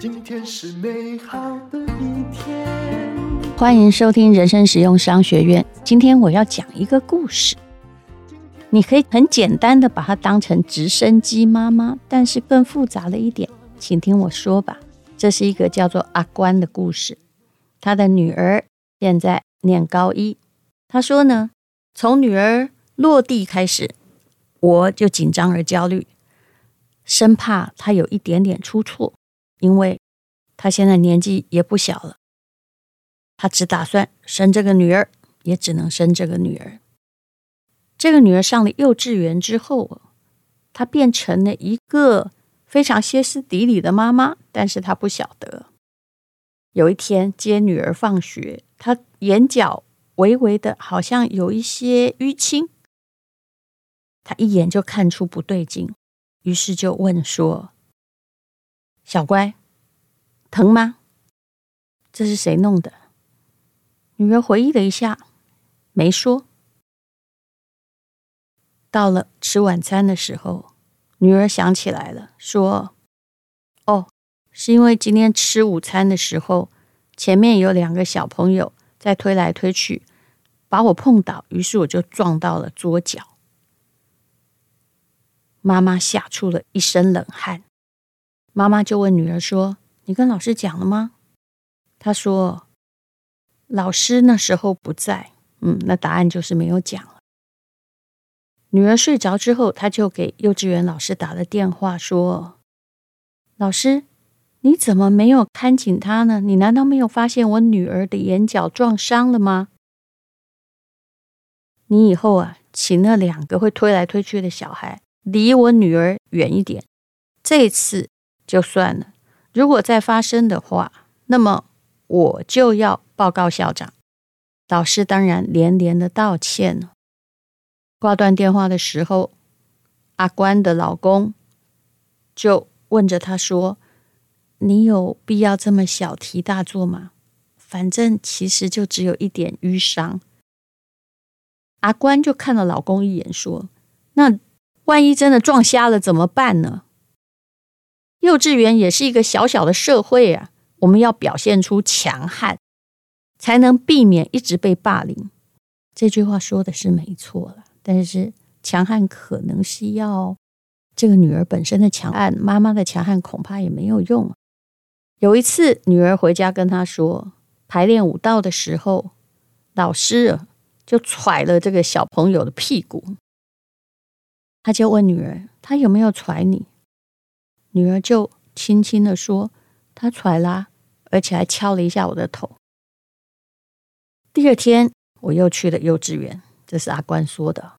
今天是美好的一天。欢迎收听人生实用商学院。今天我要讲一个故事，你可以很简单的把它当成直升机妈妈，但是更复杂了一点，请听我说吧。这是一个叫做阿关的故事。他的女儿现在念高一。他说呢，从女儿落地开始，我就紧张而焦虑，生怕她有一点点出错，因为她现在年纪也不小了。他只打算生这个女儿，也只能生这个女儿。这个女儿上了幼稚园之后，她变成了一个非常歇斯底里的妈妈，但是她不晓得。有一天接女儿放学，她眼角微微的，好像有一些淤青。他一眼就看出不对劲，于是就问说：“小乖，疼吗？这是谁弄的？”女儿回忆了一下，没说。到了吃晚餐的时候，女儿想起来了，说：“哦，是因为今天吃午餐的时候，前面有两个小朋友在推来推去，把我碰倒，于是我就撞到了桌角。”妈妈吓出了一身冷汗。妈妈就问女儿说：“你跟老师讲了吗？”她说。老师那时候不在，嗯，那答案就是没有讲了。女儿睡着之后，她就给幼稚园老师打了电话，说：“老师，你怎么没有看紧她呢？你难道没有发现我女儿的眼角撞伤了吗？你以后啊，请那两个会推来推去的小孩离我女儿远一点。这次就算了，如果再发生的话，那么我就要。”报告校长，老师当然连连的道歉了。挂断电话的时候，阿关的老公就问着他说：“你有必要这么小题大做吗？反正其实就只有一点淤伤。”阿关就看了老公一眼，说：“那万一真的撞瞎了怎么办呢？幼稚园也是一个小小的社会啊，我们要表现出强悍。”才能避免一直被霸凌。这句话说的是没错了，但是强悍可能是要这个女儿本身的强悍，妈妈的强悍恐怕也没有用。有一次，女儿回家跟她说，排练舞蹈的时候，老师就踹了这个小朋友的屁股。他就问女儿：“他有没有踹你？”女儿就轻轻的说：“他踹啦，而且还敲了一下我的头。”第二天，我又去了幼稚园，这是阿关说的。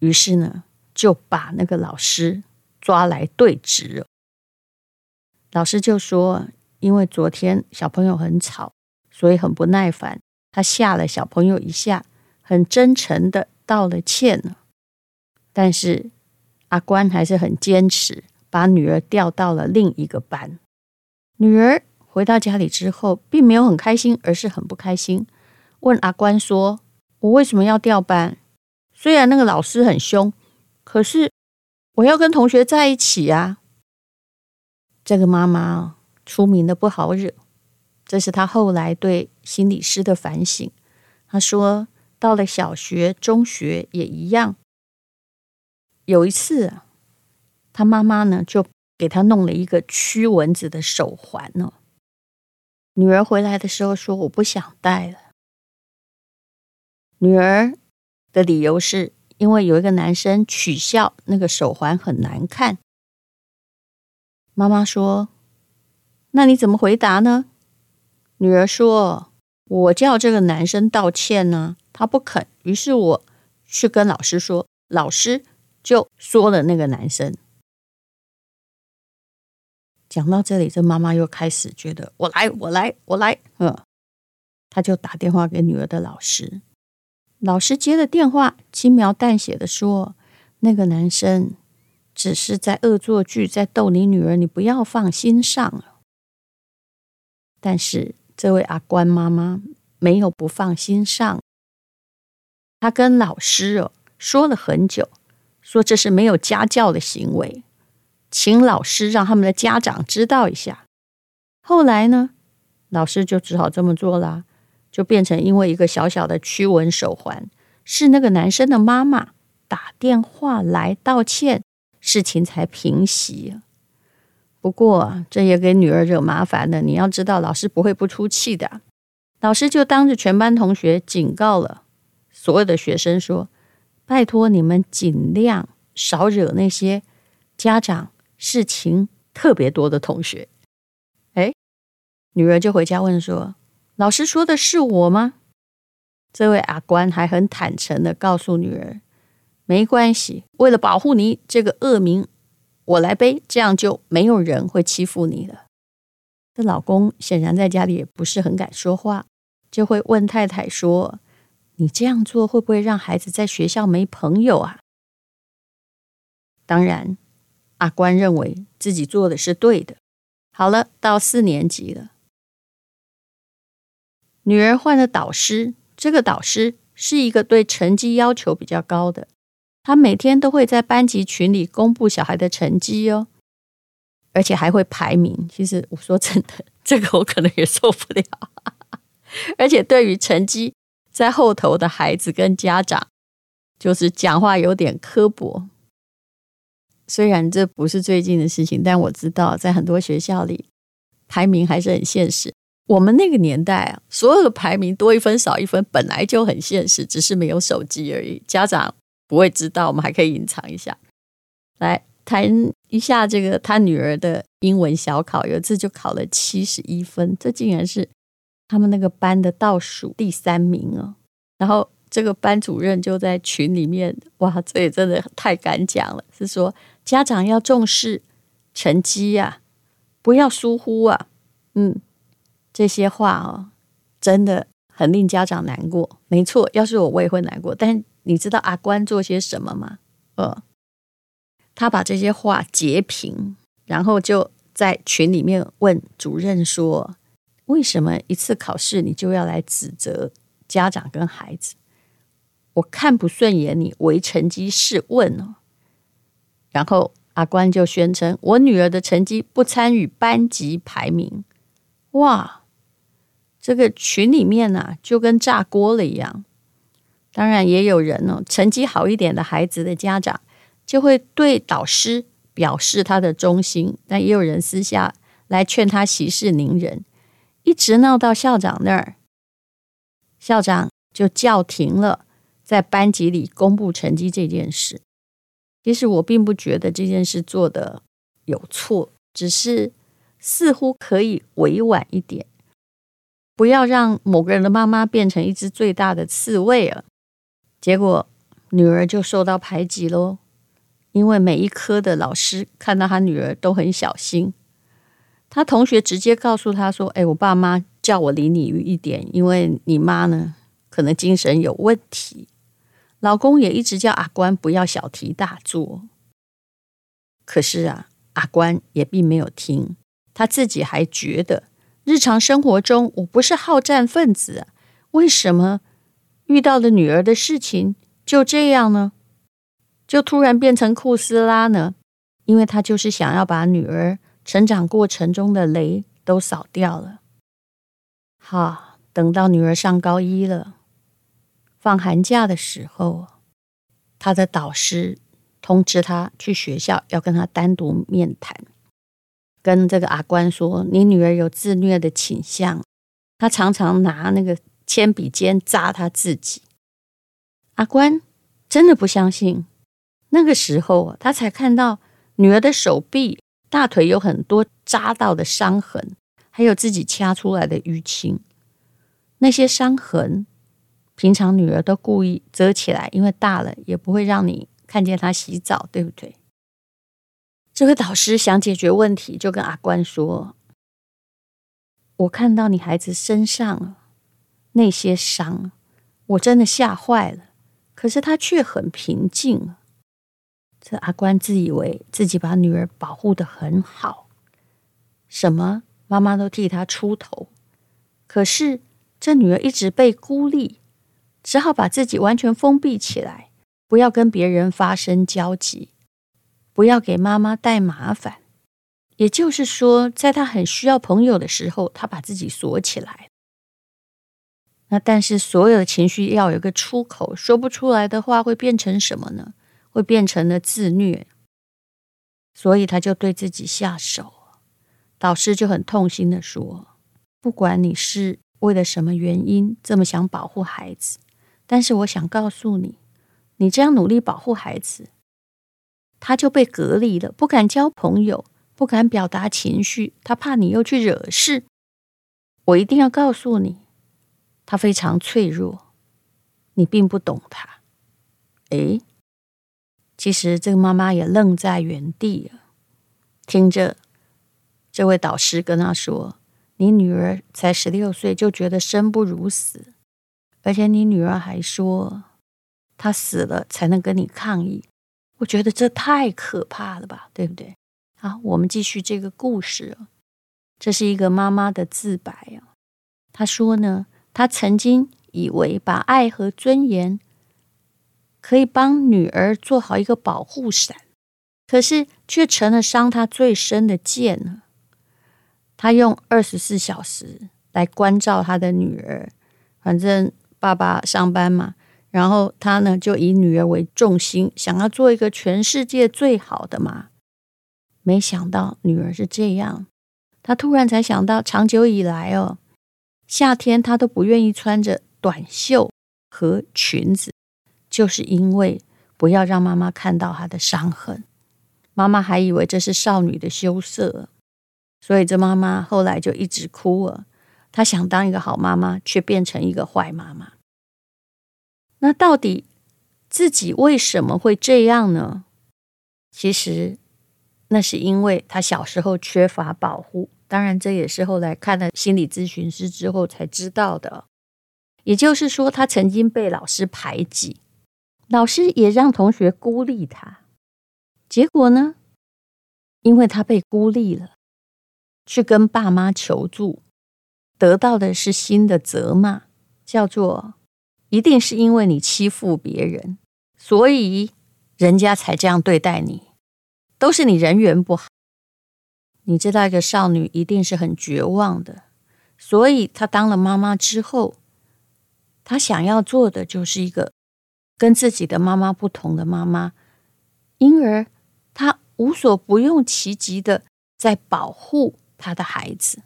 于是呢，就把那个老师抓来对质。老师就说：“因为昨天小朋友很吵，所以很不耐烦，他吓了小朋友一下，很真诚的道了歉了。但是阿关还是很坚持，把女儿调到了另一个班。女儿。”回到家里之后，并没有很开心，而是很不开心。问阿关说：“我为什么要调班？虽然那个老师很凶，可是我要跟同学在一起啊。”这个妈妈出名的不好惹，这是她后来对心理师的反省。她说：“到了小学、中学也一样。有一次啊，她妈妈呢就给他弄了一个驱蚊子的手环呢。”女儿回来的时候说：“我不想戴了。”女儿的理由是因为有一个男生取笑那个手环很难看。妈妈说：“那你怎么回答呢？”女儿说：“我叫这个男生道歉呢，他不肯。于是我去跟老师说，老师就说了那个男生。”讲到这里，这妈妈又开始觉得我来，我来，我来，嗯，她就打电话给女儿的老师，老师接了电话，轻描淡写的说：“那个男生只是在恶作剧，在逗你女儿，你不要放心上。”但是这位阿关妈妈没有不放心上，她跟老师哦说了很久，说这是没有家教的行为，请老师让他们的家长知道一下。后来呢，老师就只好这么做了，就变成因为一个小小的驱蚊手环，是那个男生的妈妈打电话来道歉，事情才平息。不过这也给女儿惹麻烦了。你要知道，老师不会不出气的。老师就当着全班同学警告了所有的学生说：“拜托你们尽量少惹那些家长事情特别多的同学。”哎，女儿就回家问说：“老师说的是我吗？”这位阿官还很坦诚地告诉女儿：“没关系，为了保护你这个恶名。”我来背，这样就没有人会欺负你了。这老公显然在家里也不是很敢说话，就会问太太说：“你这样做会不会让孩子在学校没朋友啊？”当然，阿关认为自己做的是对的。好了，到四年级了，女儿换了导师，这个导师是一个对成绩要求比较高的。他每天都会在班级群里公布小孩的成绩哦，而且还会排名。其实我说真的，这个我可能也受不了。而且对于成绩在后头的孩子跟家长，就是讲话有点刻薄。虽然这不是最近的事情，但我知道在很多学校里排名还是很现实。我们那个年代啊，所有的排名多一分少一分本来就很现实，只是没有手机而已。家长。不会知道，我们还可以隐藏一下。来谈一下这个他女儿的英文小考，有一次就考了七十一分，这竟然是他们那个班的倒数第三名哦。然后这个班主任就在群里面，哇，这也真的太敢讲了，是说家长要重视成绩呀，不要疏忽啊。嗯，这些话哦，真的很令家长难过。没错，要是我，我也会难过，但。你知道阿关做些什么吗？呃，他把这些话截屏，然后就在群里面问主任说：“为什么一次考试你就要来指责家长跟孩子？我看不顺眼你唯成绩是问哦。”然后阿关就宣称：“我女儿的成绩不参与班级排名。”哇，这个群里面呢，就跟炸锅了一样。当然也有人哦，成绩好一点的孩子的家长就会对导师表示他的忠心，但也有人私下来劝他息事宁人，一直闹到校长那儿，校长就叫停了在班级里公布成绩这件事。其实我并不觉得这件事做得有错，只是似乎可以委婉一点，不要让某个人的妈妈变成一只最大的刺猬了。结果女儿就受到排挤喽，因为每一科的老师看到她女儿都很小心。她同学直接告诉她说：“哎，我爸妈叫我离你远一点，因为你妈呢可能精神有问题。”老公也一直叫阿关不要小题大做。可是啊，阿关也并没有听，他自己还觉得日常生活中我不是好战分子啊，为什么？遇到了女儿的事情就这样呢，就突然变成库斯拉呢？因为他就是想要把女儿成长过程中的雷都扫掉了。好，等到女儿上高一了，放寒假的时候，他的导师通知他去学校要跟他单独面谈，跟这个阿关说：“你女儿有自虐的倾向，他常常拿那个。”铅笔尖扎他自己，阿关真的不相信。那个时候，他才看到女儿的手臂、大腿有很多扎到的伤痕，还有自己掐出来的淤青。那些伤痕，平常女儿都故意遮起来，因为大了也不会让你看见她洗澡，对不对？这位导师想解决问题，就跟阿关说：“我看到你孩子身上。”那些伤，我真的吓坏了。可是他却很平静。这阿关自以为自己把女儿保护的很好，什么妈妈都替他出头。可是这女儿一直被孤立，只好把自己完全封闭起来，不要跟别人发生交集，不要给妈妈带麻烦。也就是说，在他很需要朋友的时候，他把自己锁起来。那但是所有的情绪要有个出口，说不出来的话会变成什么呢？会变成了自虐。所以他就对自己下手。导师就很痛心地说：“不管你是为了什么原因这么想保护孩子，但是我想告诉你，你这样努力保护孩子，他就被隔离了，不敢交朋友。”不敢表达情绪，他怕你又去惹事。我一定要告诉你，他非常脆弱，你并不懂他。诶，其实这个妈妈也愣在原地了，听着这位导师跟她说：“你女儿才十六岁，就觉得生不如死，而且你女儿还说，她死了才能跟你抗议。”我觉得这太可怕了吧，对不对？好，我们继续这个故事。这是一个妈妈的自白啊。她说呢，她曾经以为把爱和尊严可以帮女儿做好一个保护伞，可是却成了伤她最深的剑呢。他用二十四小时来关照他的女儿，反正爸爸上班嘛，然后他呢就以女儿为重心，想要做一个全世界最好的妈。没想到女儿是这样，他突然才想到，长久以来哦，夏天他都不愿意穿着短袖和裙子，就是因为不要让妈妈看到她的伤痕。妈妈还以为这是少女的羞涩，所以这妈妈后来就一直哭了。她想当一个好妈妈，却变成一个坏妈妈。那到底自己为什么会这样呢？其实。那是因为她小时候缺乏保护，当然这也是后来看了心理咨询师之后才知道的。也就是说，她曾经被老师排挤，老师也让同学孤立他。结果呢，因为他被孤立了，去跟爸妈求助，得到的是新的责骂，叫做“一定是因为你欺负别人，所以人家才这样对待你。”都是你人缘不好，你知道一个少女一定是很绝望的，所以她当了妈妈之后，她想要做的就是一个跟自己的妈妈不同的妈妈，因而她无所不用其极的在保护她的孩子。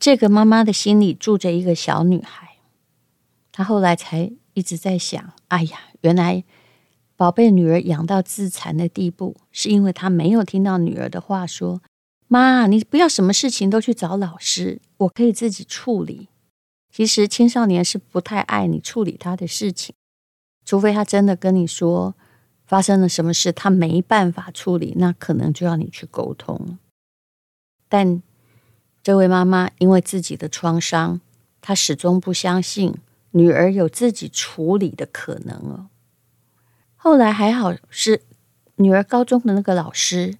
这个妈妈的心里住着一个小女孩，她后来才一直在想：哎呀，原来。宝贝女儿养到自残的地步，是因为她没有听到女儿的话，说：“妈，你不要什么事情都去找老师，我可以自己处理。”其实青少年是不太爱你处理他的事情，除非他真的跟你说发生了什么事，他没办法处理，那可能就要你去沟通。但这位妈妈因为自己的创伤，她始终不相信女儿有自己处理的可能哦。后来还好是女儿高中的那个老师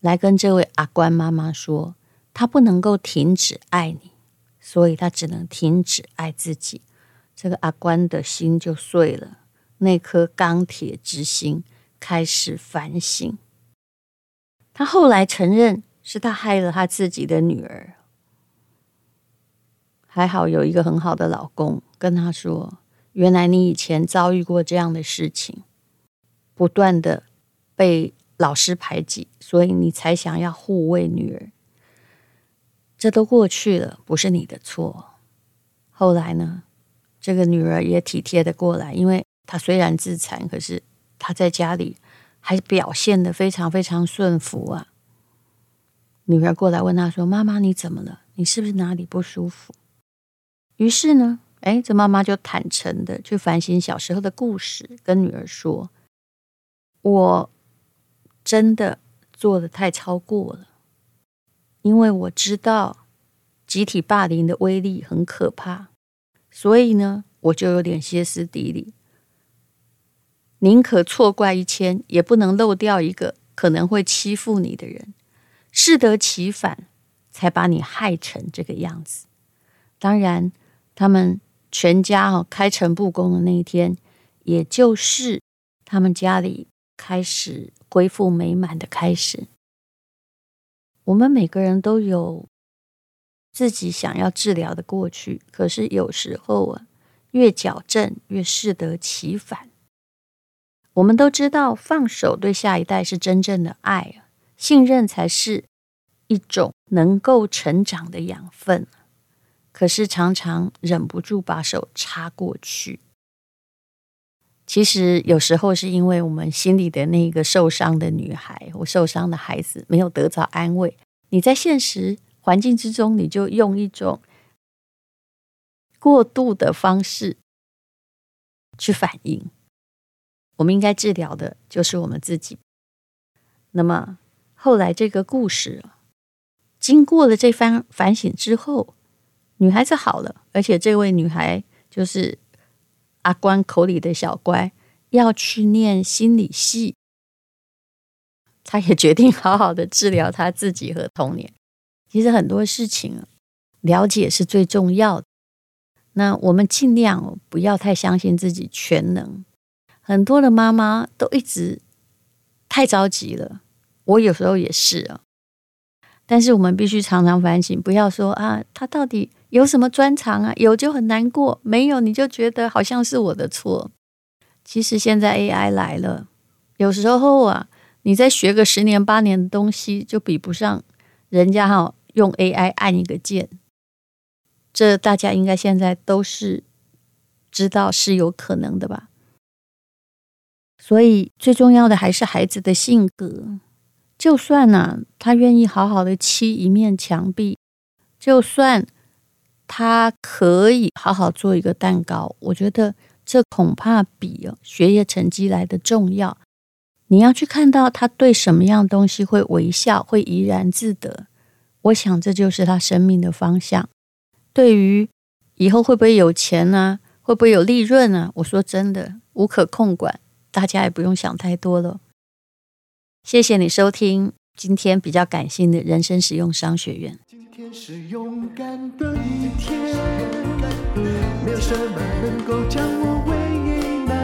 来跟这位阿关妈妈说，她不能够停止爱你，所以她只能停止爱自己。这个阿关的心就碎了，那颗钢铁之心开始反省。他后来承认是他害了他自己的女儿，还好有一个很好的老公跟他说。原来你以前遭遇过这样的事情，不断的被老师排挤，所以你才想要护卫女儿。这都过去了，不是你的错。后来呢，这个女儿也体贴的过来，因为她虽然自残，可是她在家里还表现的非常非常顺服啊。女儿过来问她说：“妈妈，你怎么了？你是不是哪里不舒服？”于是呢。哎，这妈妈就坦诚的去反省小时候的故事，跟女儿说：“我真的做的太超过了，因为我知道集体霸凌的威力很可怕，所以呢，我就有点歇斯底里，宁可错怪一千，也不能漏掉一个可能会欺负你的人，适得其反，才把你害成这个样子。当然，他们。”全家哦开诚布公的那一天，也就是他们家里开始恢复美满的开始。我们每个人都有自己想要治疗的过去，可是有时候啊，越矫正越适得其反。我们都知道，放手对下一代是真正的爱，信任才是一种能够成长的养分。可是常常忍不住把手插过去。其实有时候是因为我们心里的那个受伤的女孩，或受伤的孩子没有得到安慰。你在现实环境之中，你就用一种过度的方式去反应。我们应该治疗的就是我们自己。那么后来这个故事，经过了这番反省之后，女孩子好了，而且这位女孩就是阿关口里的小乖，要去念心理系。她也决定好好的治疗她自己和童年。其实很多事情了解是最重要的。那我们尽量不要太相信自己全能。很多的妈妈都一直太着急了，我有时候也是啊。但是我们必须常常反省，不要说啊，他到底有什么专长啊？有就很难过，没有你就觉得好像是我的错。其实现在 AI 来了，有时候啊，你再学个十年八年的东西，就比不上人家哈用 AI 按一个键。这大家应该现在都是知道是有可能的吧？所以最重要的还是孩子的性格。就算呢、他愿意好好的漆一面墙壁，就算他可以好好做一个蛋糕，我觉得这恐怕比学业成绩来的重要。你要去看到他对什么样东西会微笑，会怡然自得。我想这就是他生命的方向。对于以后会不会有钱呢、会不会有利润呢、我说真的，无可控管。大家也不用想太多了。谢谢你收听今天比较感性的人生实用商学院。今天是勇敢的一天，没有什么能够将我为难。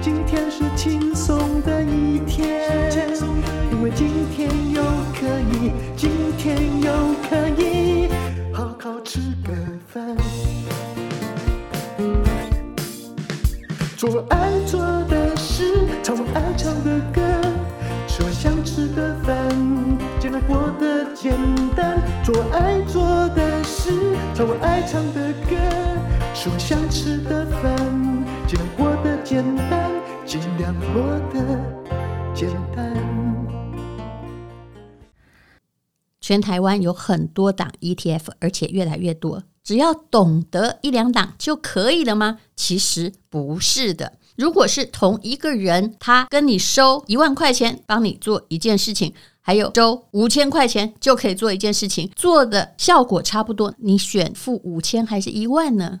今天是轻松的一天，因为今天，天又可以好好吃个饭。做爱做的事，唱我爱唱的歌，吃我想吃的饭，尽量过得简单。做爱做的事，唱我爱唱的歌，吃我想吃的饭，尽量过得简单，尽量过得简单。全台湾有很多档 ETF，而且越来越多。只要懂得一两档就可以了吗？其实不是的。如果是同一个人，他跟你收一万块钱，帮你做一件事情。还有收五千块钱就可以做一件事情，做的效果差不多，你选付五千还是一万呢？